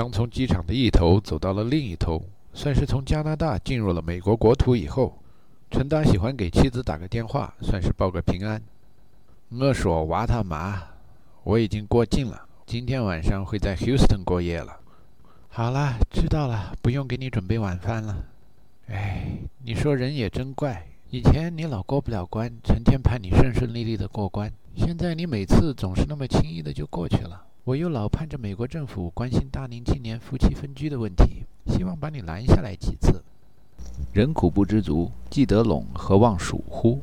当从机场的一头走到了另一头，算是从加拿大进入了美国国土以后，陈达喜欢给妻子打个电话，算是报个平安。我说娃他妈，我已经过境了，今天晚上会在 Houston 过夜了。好了，知道了，不用给你准备晚饭了。哎，你说人也真怪，以前你老过不了关，成天盼你顺顺利利的过关，现在你每次总是那么轻易的就过去了。我又老盼着美国政府关心大龄青年夫妻分居的问题，希望把你拦下来几次。人苦不知足，既得陇何望蜀乎？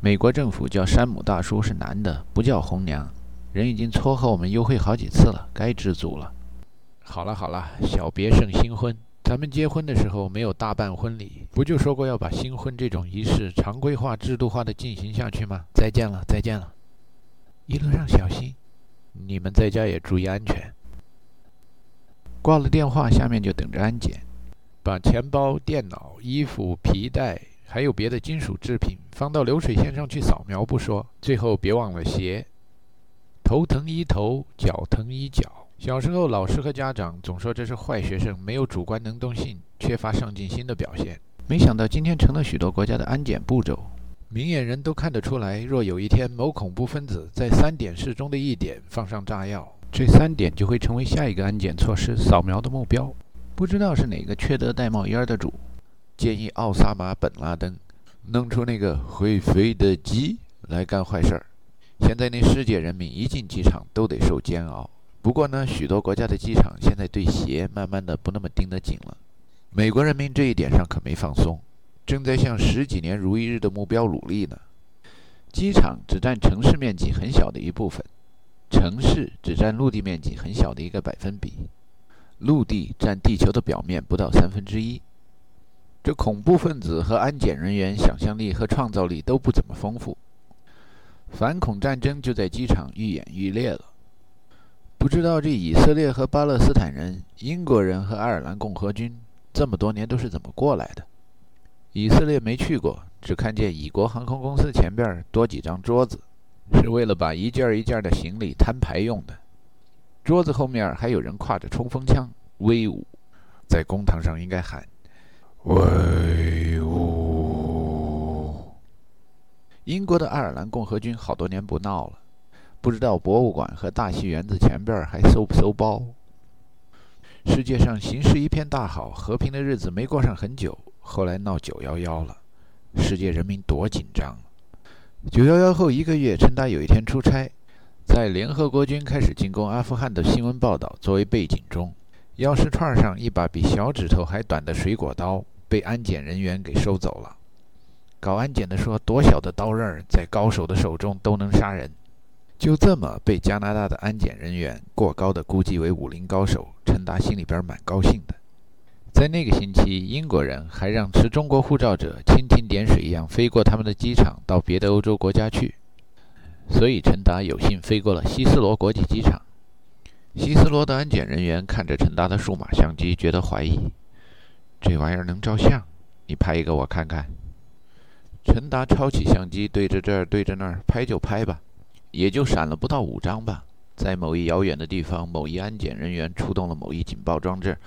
美国政府叫山姆大叔是男的，不叫红娘。人已经撮合我们幽会好几次了，该知足了。好了好了，小别胜新婚。咱们结婚的时候没有大办婚礼，不就说过要把新婚这种仪式常规化、制度化的进行下去吗？再见了，再见了，一路上小心。你们在家也注意安全。挂了电话，下面就等着安检，把钱包、电脑、衣服、皮带，还有别的金属制品放到流水线上去扫描不说，最后别忘了鞋。头疼医头，脚疼医脚。小时候，老师和家长总说这是坏学生，没有主观能动性，缺乏上进心的表现。没想到今天成了许多国家的安检步骤。明眼人都看得出来，若有一天某恐怖分子在三点式中的一点放上炸药，这三点就会成为下一个安检措施扫描的目标。不知道是哪个缺德带冒烟的主，建议奥萨马·本·拉登弄出那个会飞的鸡来干坏事儿。现在那世界人民一进机场都得受煎熬。不过呢，许多国家的机场现在对鞋慢慢的不那么盯得紧了。美国人民这一点上可没放松。正在向十几年如一日的目标努力呢。机场只占城市面积很小的一部分，城市只占陆地面积很小的一个百分比，陆地占地球的表面不到三分之一。这恐怖分子和安检人员想象力和创造力都不怎么丰富，反恐战争就在机场愈演愈烈了。不知道这以色列和巴勒斯坦人、英国人和爱尔兰共和军这么多年都是怎么过来的？以色列没去过，只看见以国航空公司前边多几张桌子，是为了把一件一件的行李摊牌用的。桌子后面还有人挎着冲锋枪，威武。在公堂上应该喊“威武”。英国的爱尔兰共和军好多年不闹了，不知道博物馆和大戏园子前边还搜不搜包。世界上形势一片大好，和平的日子没过上很久。后来闹九幺幺了，世界人民多紧张。九幺幺后一个月，陈达有一天出差，在联合国军开始进攻阿富汗的新闻报道作为背景中，钥匙串上一把比小指头还短的水果刀被安检人员给收走了。搞安检的说，多小的刀刃在高手的手中都能杀人。就这么被加拿大的安检人员过高的估计为武林高手，陈达心里边蛮高兴的。在那个星期，英国人还让持中国护照者蜻蜓点水一样飞过他们的机场到别的欧洲国家去，所以陈达有幸飞过了希斯罗国际机场。希斯罗的安检人员看着陈达的数码相机，觉得怀疑：这玩意儿能照相？你拍一个我看看。陈达抄起相机，对着这儿对着那儿拍就拍吧，也就闪了不到五张吧。在某一遥远的地方，某一安检人员出动了某一警报装置。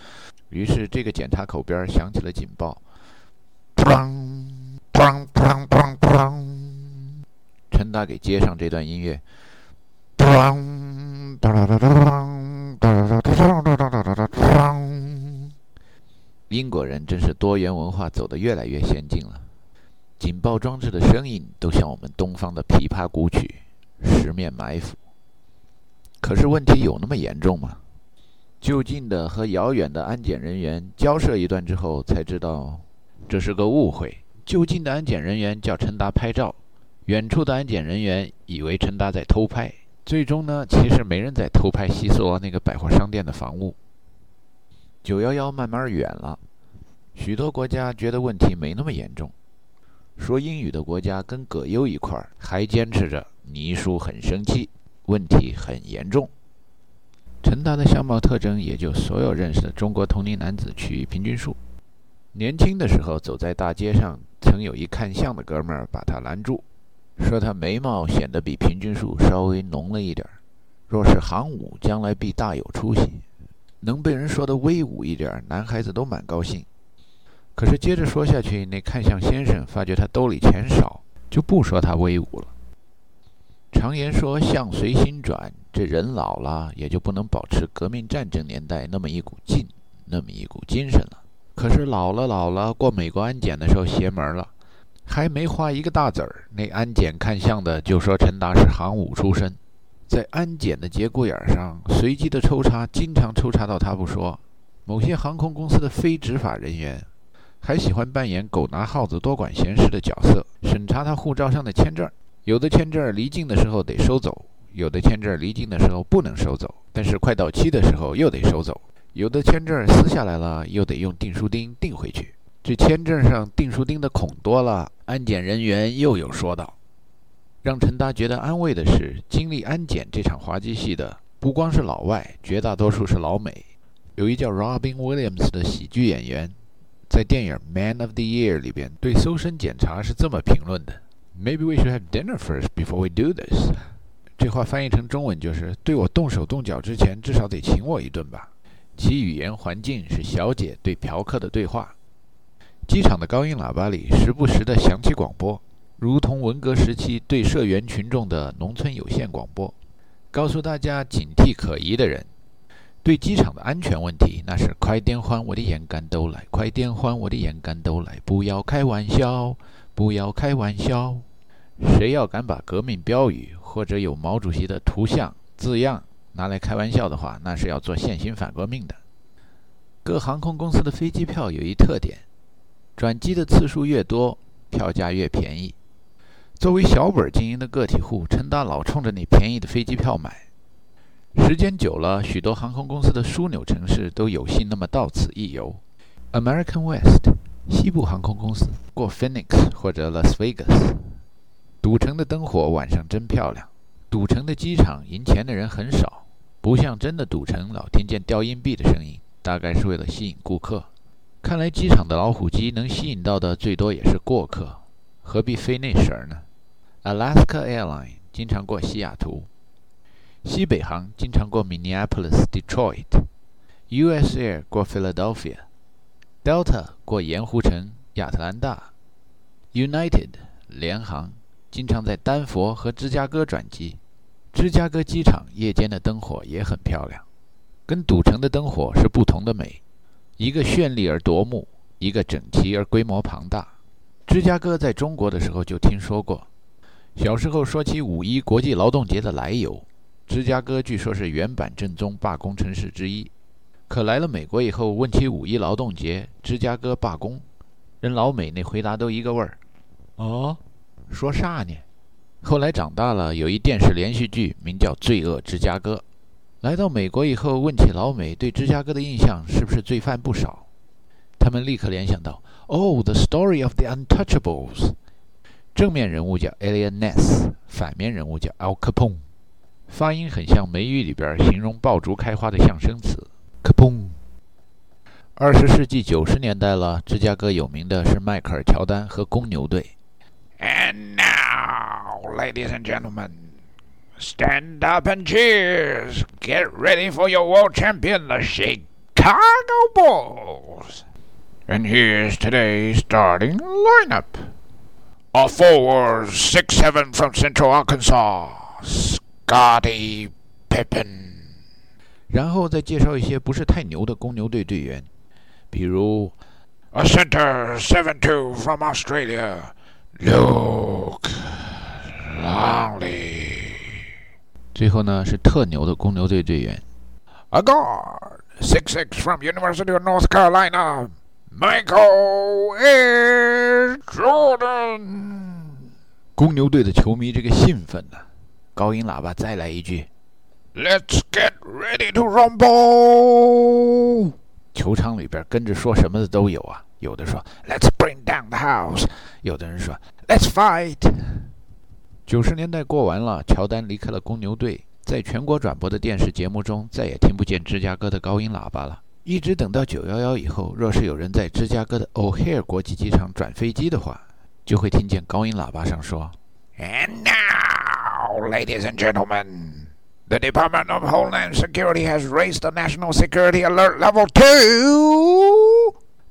于是，这个检查口边响起了警报，砰砰砰砰砰！陈达给接上这段音乐，砰哒哒哒哒哒哒哒哒哒哒哒哒哒！英国人真是多元文化走得越来越先进了，警报装置的声音都像我们东方的琵琶古曲，十面埋伏。可是问题有那么严重吗？就近的和遥远的安检人员交涉一段之后，才知道这是个误会。就近的安检人员叫陈达拍照，远处的安检人员以为陈达在偷拍。最终呢，其实没人在偷拍西斯罗那个百货商店的房屋。九幺幺慢慢远了，许多国家觉得问题没那么严重。说英语的国家跟葛优一块儿还坚持着倪叔很生气，问题很严重。陈达的相貌特征也就所有认识的中国同龄男子取平均数。年轻的时候走在大街上，曾有一看相的哥们儿把他拦住，说他眉毛显得比平均数稍微浓了一点儿。若是行武，将来必大有出息。能被人说的威武一点，男孩子都蛮高兴。可是接着说下去，那看相先生发觉他兜里钱少，就不说他威武了。常言说相随心转，这人老了也就不能保持革命战争年代那么一股劲，那么一股精神了。可是老了老了，过美国安检的时候邪门了，还没花一个大子儿，那安检看相的就说陈达是行伍出身，在安检的节骨眼上随机的抽查，经常抽查到他不说，某些航空公司的非执法人员还喜欢扮演狗拿耗子多管闲事的角色，审查他护照上的签证。有的签证离境的时候得收走，有的签证离境的时候不能收走，但是快到期的时候又得收走。有的签证撕下来了，又得用订书钉钉回去。这签证上订书钉的孔多了，安检人员又有说道。让陈达觉得安慰的是，经历安检这场滑稽戏的不光是老外，绝大多数是老美。有一叫 Robin Williams 的喜剧演员，在电影《Man of the Year》里边对搜身检查是这么评论的。Maybe we should have dinner first before we do this。这话翻译成中文就是：对我动手动脚之前，至少得请我一顿吧。其语言环境是小姐对嫖客的对话。机场的高音喇叭里时不时地响起广播，如同文革时期对社员群众的农村有线广播，告诉大家警惕可疑的人。对机场的安全问题，那是快点换我的眼杆都来，快点换我的眼杆都来，不要开玩笑，不要开玩笑。谁要敢把革命标语或者有毛主席的图像字样拿来开玩笑的话，那是要做现行反革命的。各航空公司的飞机票有一特点：转机的次数越多，票价越便宜。作为小本经营的个体户，陈大老冲着那便宜的飞机票买。时间久了，许多航空公司的枢纽城市都有幸那么到此一游。American West 西部航空公司过 Phoenix 或者 Las Vegas。赌城的灯火晚上真漂亮。赌城的机场赢钱的人很少，不像真的赌城，老听见掉硬币的声音，大概是为了吸引顾客。看来机场的老虎机能吸引到的最多也是过客，何必费那神儿呢？Alaska Airline 经常过西雅图，西北航经常过 Minneapolis、Detroit，US Air 过 Philadelphia，Delta 过盐湖城、亚特兰大，United 联航。经常在丹佛和芝加哥转机，芝加哥机场夜间的灯火也很漂亮，跟赌城的灯火是不同的美，一个绚丽而夺目，一个整齐而规模庞大。芝加哥在中国的时候就听说过，小时候说起五一国际劳动节的来由，芝加哥据说是原版正宗罢工城市之一。可来了美国以后，问起五一劳动节，芝加哥罢工，人老美那回答都一个味儿，哦。说啥呢？后来长大了，有一电视连续剧名叫《罪恶芝加哥》。来到美国以后，问起老美对芝加哥的印象，是不是罪犯不少？他们立刻联想到：Oh, the story of the Untouchables。正面人物叫 Alien Ness，反面人物叫 Al Capone。发音很像美语里边形容爆竹开花的象声词 Capone。二十世纪九十年代了，芝加哥有名的是迈克尔乔丹和公牛队。And now, ladies and gentlemen, stand up and cheers. Get ready for your world champion, the Chicago Bulls. And here's today's starting lineup. A forward, six seven from Central Arkansas, Scotty Pippen. 然后再介绍一些不是太牛的公牛队队员，比如 A center, seven two from Australia, Luke Longley。最后呢是特牛的公牛队队员，A guard six six from University of North Carolina, Michael. Jordan。公牛队的球迷这个兴奋呐！高音喇叭再来一句：“Let's get ready to rumble。”球场里边跟着说什么的都有啊。有的说 "Let's bring down the house"，有的人说 "Let's fight"。九十年代过完了，乔丹离开了公牛队，在全国转播的电视节目中再也听不见芝加哥的高音喇叭了。一直等到九幺幺以后，若是有人在芝加哥的 O'Hare 国际机场转飞机的话，就会听见高音喇叭上说 "And now, ladies and gentlemen, The Department of Homeland Security has raised the national security alert level two。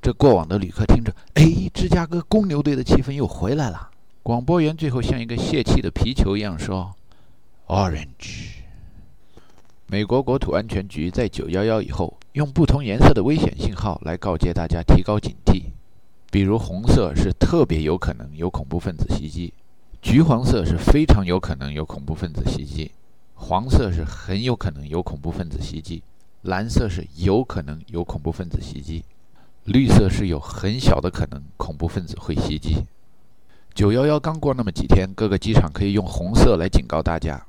这过往的旅客听着，哎，芝加哥公牛队的气氛又回来了。广播员最后像一个泄气的皮球一样说：“Orange。”美国国土安全局在911以后，用不同颜色的危险信号来告诫大家提高警惕。比如，红色是特别有可能有恐怖分子袭击，橘黄色是非常有可能有恐怖分子袭击，黄色是很有可能有恐怖分子袭击，蓝色是有可能有恐怖分子袭击。绿色是有很小的可能恐怖分子会袭击。九幺幺刚过那么几天，各个机场可以用红色来警告大家，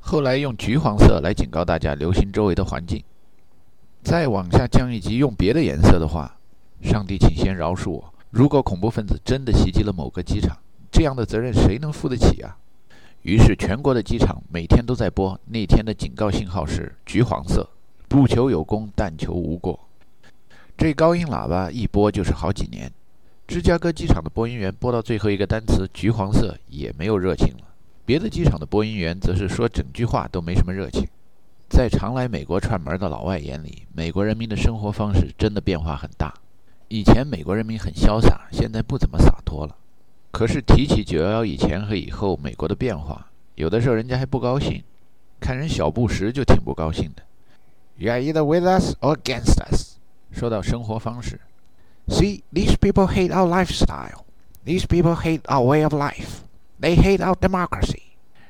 后来用橘黄色来警告大家留心周围的环境。再往下降一级，用别的颜色的话，上帝，请先饶恕我。如果恐怖分子真的袭击了某个机场，这样的责任谁能负得起啊？于是全国的机场每天都在播那天的警告信号是橘黄色，不求有功，但求无过。这高音喇叭一播就是好几年，芝加哥机场的播音员播到最后一个单词“橘黄色”也没有热情了。别的机场的播音员则是说整句话都没什么热情。在常来美国串门的老外眼里，美国人民的生活方式真的变化很大。以前美国人民很潇洒，现在不怎么洒脱了。可是提起九幺幺以前和以后美国的变化，有的时候人家还不高兴。看人小布什就挺不高兴的。You are either with us or against us. 说到生活方式，See, these people hate our lifestyle. These people hate our way of life. They hate our democracy.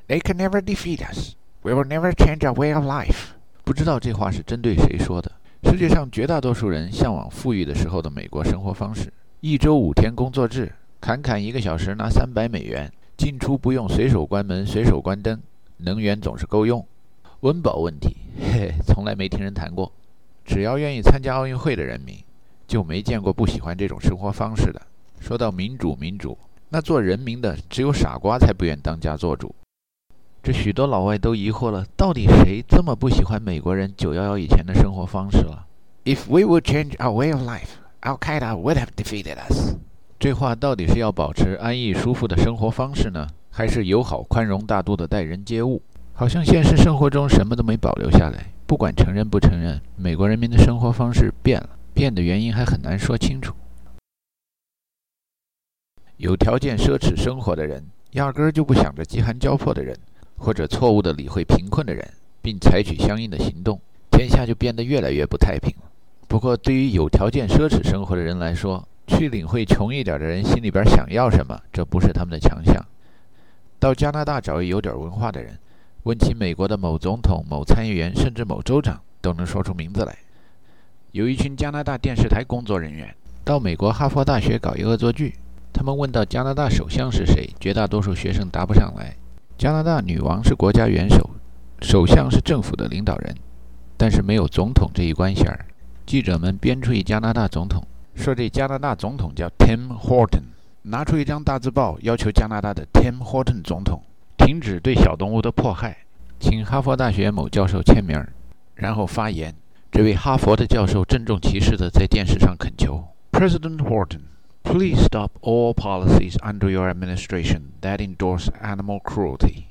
They can never defeat us. We will never change our way of life. 不知道这话是针对谁说的。世界上绝大多数人向往富裕的时候的美国生活方式：一周五天工作制，砍砍一个小时拿三百美元，进出不用随手关门、随手关灯，能源总是够用。温饱问题，嘿嘿，从来没听人谈过。只要愿意参加奥运会的人民，就没见过不喜欢这种生活方式的。说到民主，民主，那做人民的只有傻瓜才不愿当家做主。这许多老外都疑惑了：到底谁这么不喜欢美国人九幺幺以前的生活方式了？If we would change our way of life, Al Qaeda would have defeated us。这话到底是要保持安逸舒服的生活方式呢，还是友好宽容大度的待人接物？好像现实生活中什么都没保留下来。不管承认不承认，美国人民的生活方式变了，变的原因还很难说清楚。有条件奢侈生活的人，压根儿就不想着饥寒交迫的人，或者错误地理会贫困的人，并采取相应的行动，天下就变得越来越不太平了。不过，对于有条件奢侈生活的人来说，去领会穷一点的人心里边想要什么，这不是他们的强项。到加拿大找一有点文化的人。问起美国的某总统、某参议员，甚至某州长，都能说出名字来。有一群加拿大电视台工作人员到美国哈佛大学搞一恶作剧，他们问到加拿大首相是谁，绝大多数学生答不上来。加拿大女王是国家元首，首相是政府的领导人，但是没有总统这一关衔儿。记者们编出一加拿大总统，说这加拿大总统叫 Tim Horton，拿出一张大字报，要求加拿大的 Tim Horton 总统。停止对小动物的迫害，请哈佛大学某教授签名，然后发言。这位哈佛的教授郑重其事地在电视上恳求：President Horton, please stop all policies under your administration that endorse animal cruelty。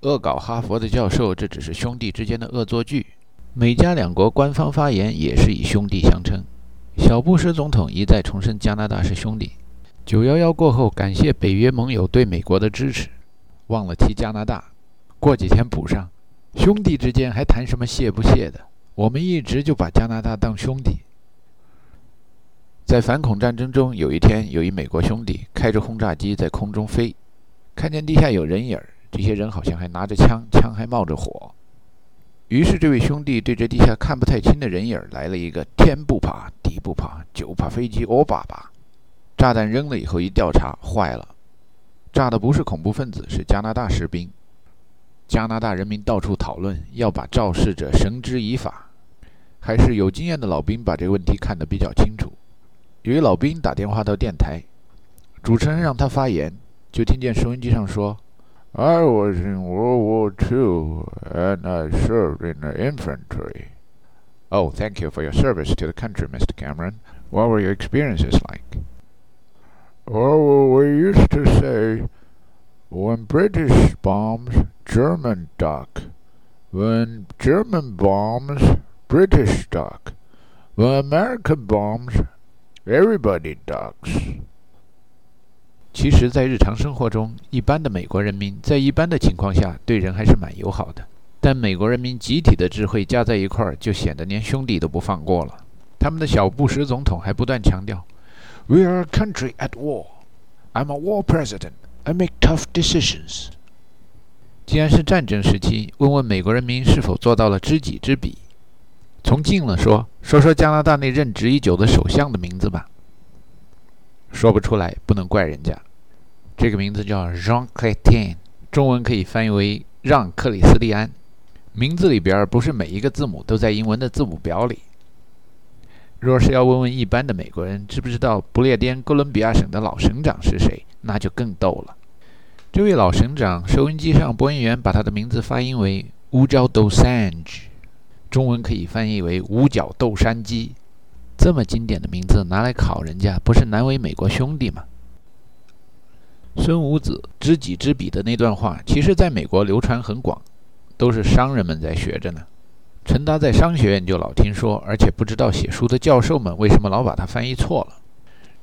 恶搞哈佛的教授，这只是兄弟之间的恶作剧。美加两国官方发言也是以兄弟相称。小布什总统一再重申加拿大是兄弟。九幺幺过后，感谢北约盟友对美国的支持。忘了提加拿大，过几天补上。兄弟之间还谈什么谢不谢的？我们一直就把加拿大当兄弟。在反恐战争中，有一天，有一美国兄弟开着轰炸机在空中飞，看见地下有人影儿，这些人好像还拿着枪，枪还冒着火。于是，这位兄弟对着地下看不太清的人影儿来了一个天不怕地不怕，就怕飞机哦爸爸。炸弹扔了以后，一调查，坏了。炸的不是恐怖分子，是加拿大士兵。加拿大人民到处讨论，要把肇事者绳之以法。还是有经验的老兵把这个问题看得比较清楚。有一老兵打电话到电台，主持人让他发言，就听见收音机上说：“I was in World War II and I served in the infantry. Oh, thank you for your service to the country, Mr. Cameron. What were your experiences like?” Oh, we used to say, when British bombs, German duck. When German bombs, British duck. When American bombs, everybody ducks. 其实，在日常生活中，一般的美国人民在一般的情况下对人还是蛮友好的。但美国人民集体的智慧加在一块儿，就显得连兄弟都不放过了。他们的小布什总统还不断强调 ：“We are a country at war. I'm a war president. I make tough decisions.” 既然是战争时期，问问美国人民是否做到了知己知彼。从近了说，说说加拿大那任职已久的首相的名字吧。说不出来，不能怪人家。这个名字叫 Jean Chrétien，中文可以翻译为让·克里斯蒂安。名字里边不是每一个字母都在英文的字母表里。若是要问问一般的美国人知不知道不列颠哥伦比亚省的老省长是谁，那就更逗了。这位老省长，收音机上播音员把他的名字发音为乌焦豆山鸡，中文可以翻译为五角豆山鸡。这么经典的名字拿来考人家，不是难为美国兄弟吗？孙武子知己知彼的那段话，其实在美国流传很广。都是商人们在学着呢。陈达在商学院就老听说，而且不知道写书的教授们为什么老把它翻译错了。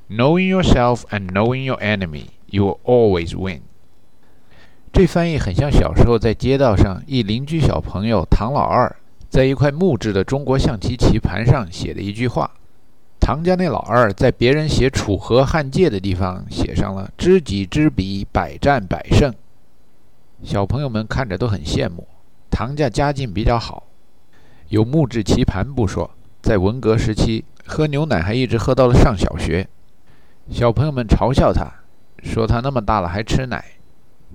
Knowing yourself and knowing your enemy, you will always win。这翻译很像小时候在街道上一邻居小朋友唐老二在一块木质的中国象棋棋盘上写的一句话。唐家那老二在别人写楚河汉界的地方写上了“知己知彼，百战百胜”。小朋友们看着都很羡慕。唐家家境比较好，有木质棋盘不说，在文革时期喝牛奶还一直喝到了上小学。小朋友们嘲笑他，说他那么大了还吃奶，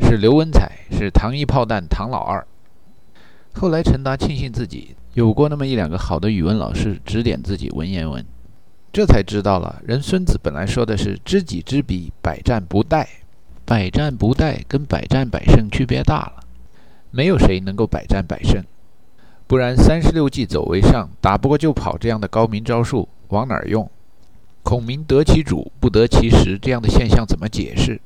是刘文彩，是糖衣炮弹唐老二。后来陈达庆幸自己有过那么一两个好的语文老师指点自己文言文，这才知道了人孙子本来说的是知己知彼，百战不殆。百战不殆跟百战百胜区别大了。没有谁能够百战百胜，不然三十六计走为上，打不过就跑这样的高明招数往哪儿用？孔明得其主不得其时这样的现象怎么解释？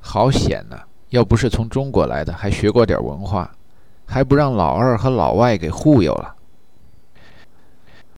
好险呐！要不是从中国来的，还学过点文化，还不让老二和老外给忽悠了。